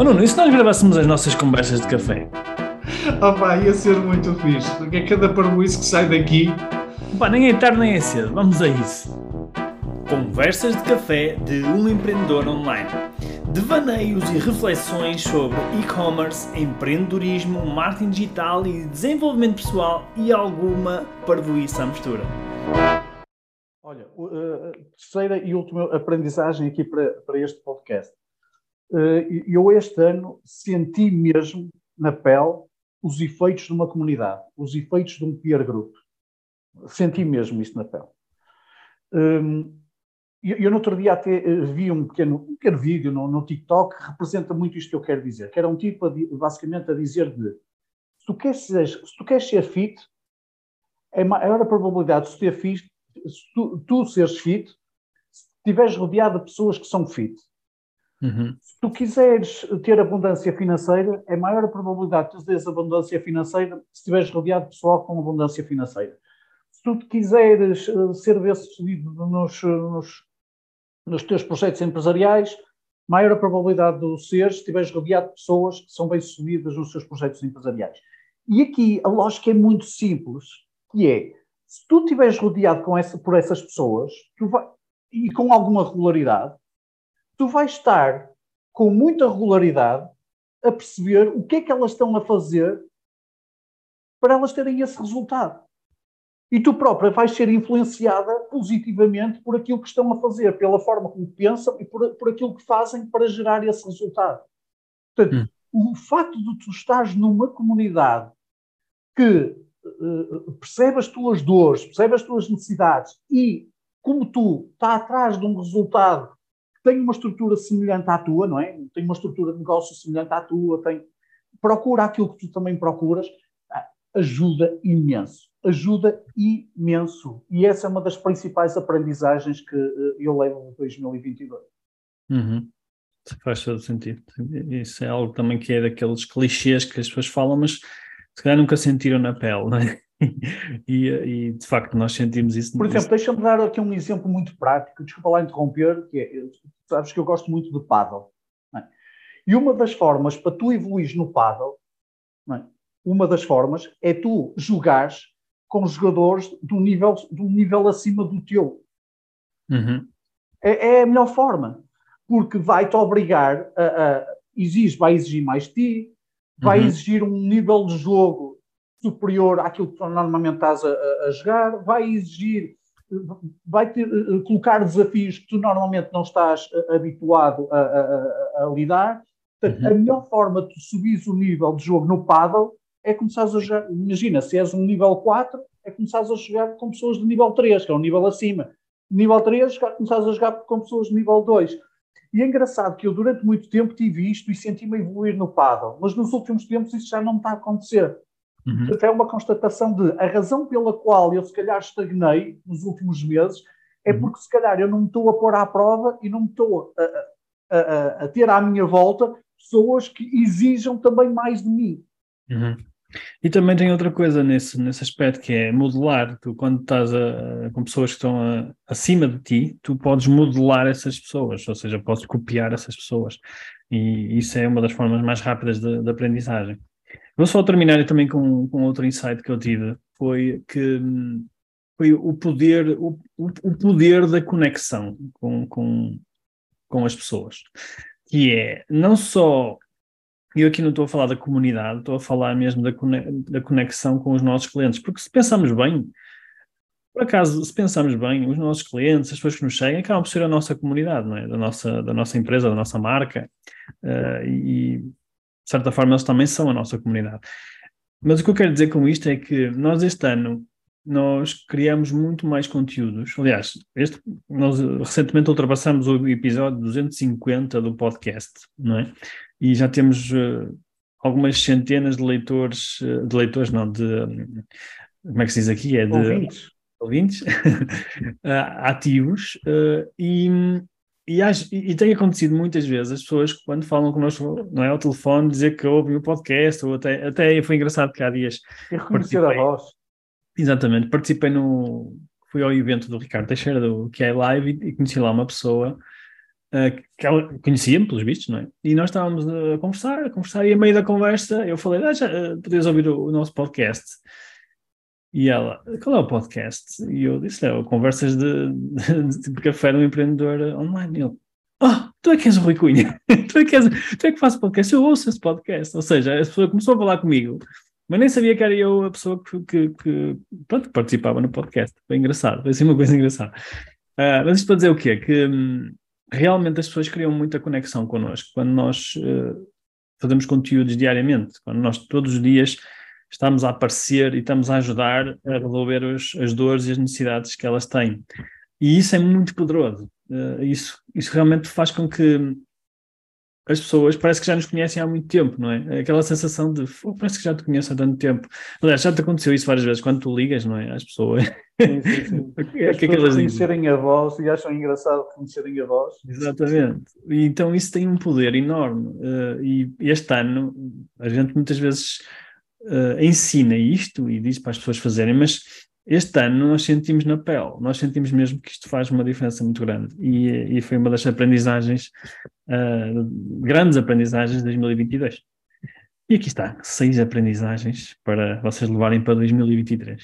Oh Nuno, e se nós gravássemos as nossas conversas de café? Oh pá, ia ser muito fixe, porque é cada parboice que sai daqui. Pá, nem é tarde nem é cedo, vamos a isso. Conversas de café de um empreendedor online. Devaneios e reflexões sobre e-commerce, empreendedorismo, marketing digital e desenvolvimento pessoal e alguma parvoíça à mistura. Olha, a terceira e última aprendizagem aqui para, para este podcast. Eh, eu este ano senti mesmo na pele os efeitos de uma comunidade, os efeitos de um peer group. Senti mesmo isso na pele. Hum, eu, no outro dia até eh, vi um pequeno, um pequeno vídeo no, no, TikTok que representa muito isto que eu quero dizer, que era um tipo a, basicamente a dizer de se tu queres ser, se tu queres ser fit, é maior a probabilidade de ser fit, se tu, tu seres fit, se estiveres rodeado de pessoas que são fit. Uhum. Se tu quiseres ter abundância financeira, é maior a probabilidade de teres abundância financeira se estiveres rodeado de pessoal com abundância financeira. Se tu quiseres eh, ser bem-sucedido nos, nos, nos teus projetos empresariais, maior a probabilidade de ser se estiveres rodeado de pessoas que são bem-sucedidas nos seus projetos empresariais. E aqui a lógica é muito simples, que é, se tu estiveres rodeado com essa, por essas pessoas, vai, e com alguma regularidade, tu vais estar com muita regularidade a perceber o que é que elas estão a fazer para elas terem esse resultado. E tu própria vais ser influenciada positivamente por aquilo que estão a fazer, pela forma como pensam e por, por aquilo que fazem para gerar esse resultado. Portanto, hum. o facto de tu estares numa comunidade que uh, percebe as tuas dores, percebe as tuas necessidades e, como tu, está atrás de um resultado tem uma estrutura semelhante à tua, não é? Tem uma estrutura de negócio semelhante à tua, tem... procura aquilo que tu também procuras, ah, ajuda imenso. Ajuda imenso. E essa é uma das principais aprendizagens que eh, eu levo de 2022. Uhum. Faz todo sentido. Isso é algo também que é daqueles clichês que as pessoas falam, mas se calhar nunca sentiram na pele, não é? e, e, de facto nós sentimos isso. Por exemplo, deixa-me dar aqui um exemplo muito prático, desculpa lá interromper, que é, sabes que eu gosto muito de paddle. É? E uma das formas para tu evoluir no paddle, é? uma das formas é tu jogares com jogadores do nível, do nível acima do teu. Uhum. É, é, a melhor forma, porque vai-te obrigar a, a exige, vai exigir mais de ti, vai uhum. exigir um nível de jogo superior àquilo que tu normalmente estás a, a jogar, vai exigir, vai ter, eh, colocar desafios que tu normalmente não estás eh, habituado a, a, a lidar. Portanto, uhum. a melhor forma de subir o nível de jogo no paddle é começares a jogar. Imagina, se és um nível 4, é começares a jogar com pessoas de nível 3, que é um nível acima. Nível 3, começares a jogar com pessoas de nível 2. E é engraçado que eu durante muito tempo tive isto e senti-me evoluir no paddle, mas nos últimos tempos isso já não está a acontecer. Uhum. é uma constatação de a razão pela qual eu se calhar estagnei nos últimos meses é uhum. porque se calhar eu não me estou a pôr à prova e não me estou a, a, a, a, ter à minha volta pessoas que exijam também mais de mim. Uhum. E também tem outra coisa nesse, nesse aspecto que é modelar. Tu, quando estás a, com pessoas que estão acima de ti, tu podes modelar essas pessoas, ou seja, podes copiar essas pessoas. E isso é uma das formas mais rápidas de, de aprendizagem. Vou só terminar também com, com outro insight que eu tive, foi que foi o poder, o, o poder da conexão com, com, com as pessoas, que é não só eu aqui não estou a falar da comunidade, estou a falar mesmo da, conexão com os nossos clientes, porque se pensamos bem, por acaso, se pensamos bem, os nossos clientes, as pessoas que nos seguem, acabam por ser a nossa comunidade, não é? Da nossa, da nossa empresa, da nossa marca, uh, e, de certa forma, eles também são a nossa comunidade. Mas o que eu quero dizer com isto é que nós este ano nós criamos muito mais conteúdos. Aliás, este, nós recentemente ultrapassamos o episódio 250 do podcast, não é? E já temos uh, algumas centenas de leitores, uh, de leitores não, de como é que se diz aqui? É de ouvintes, ouvintes ativos uh, e e, acho, e, tem acontecido muitas vezes as pessoas quando falam connosco não é, ao telefone dizer que ouvem o podcast ou até, até foi engraçado que há dias e reconhecer a voz exatamente, participei no fui ao evento do Ricardo Teixeira do que é live e, e conheci lá uma pessoa uh, que ela conhecia-me, pelos vistos, não é? E nós estávamos a conversar, a conversar, e a meio da conversa eu falei, ah, já uh, podias ouvir o, o, nosso podcast? E ela, qual é o podcast? E eu disse, é, conversas de, de, de café no empreendedor online. E ele, oh, tu é que és o Rui Cunha, tu é que, és, tu é que fazes podcast, eu ouço esse podcast. Ou seja, a pessoa começou a falar comigo, mas nem sabia que era eu a pessoa que, que, que pronto, participava no podcast. Foi engraçado, foi assim uma coisa engraçada. Uh, mas isto para dizer o quê? Que hum, realmente as pessoas criam muita conexão connosco quando nós uh, fazemos conteúdos diariamente, quando nós todos os dias estamos a aparecer e estamos a ajudar a resolver os, as dores e as necessidades que elas têm. E isso é muito poderoso. Uh, isso, isso realmente faz com que as pessoas parece que já nos conhecem há muito tempo, não é? Aquela sensação de parece que já te conheço há tanto tempo. Aliás, já te aconteceu isso várias vezes quando tu ligas, não é? Às pessoas. Sim, sim, sim. é que, é que elas conhecerem a voz e acham engraçado conhecerem a voz. Exatamente. E então isso tem um poder enorme. Uh, e este ano a gente muitas vezes uh, ensina isto e diz para as pessoas fazerem, mas este ano nós sentimos na pele, nós sentimos mesmo que isto faz uma diferença muito grande e, e foi uma das aprendizagens, uh, grandes aprendizagens de 2022. E aqui está, seis aprendizagens para vocês levarem para 2023.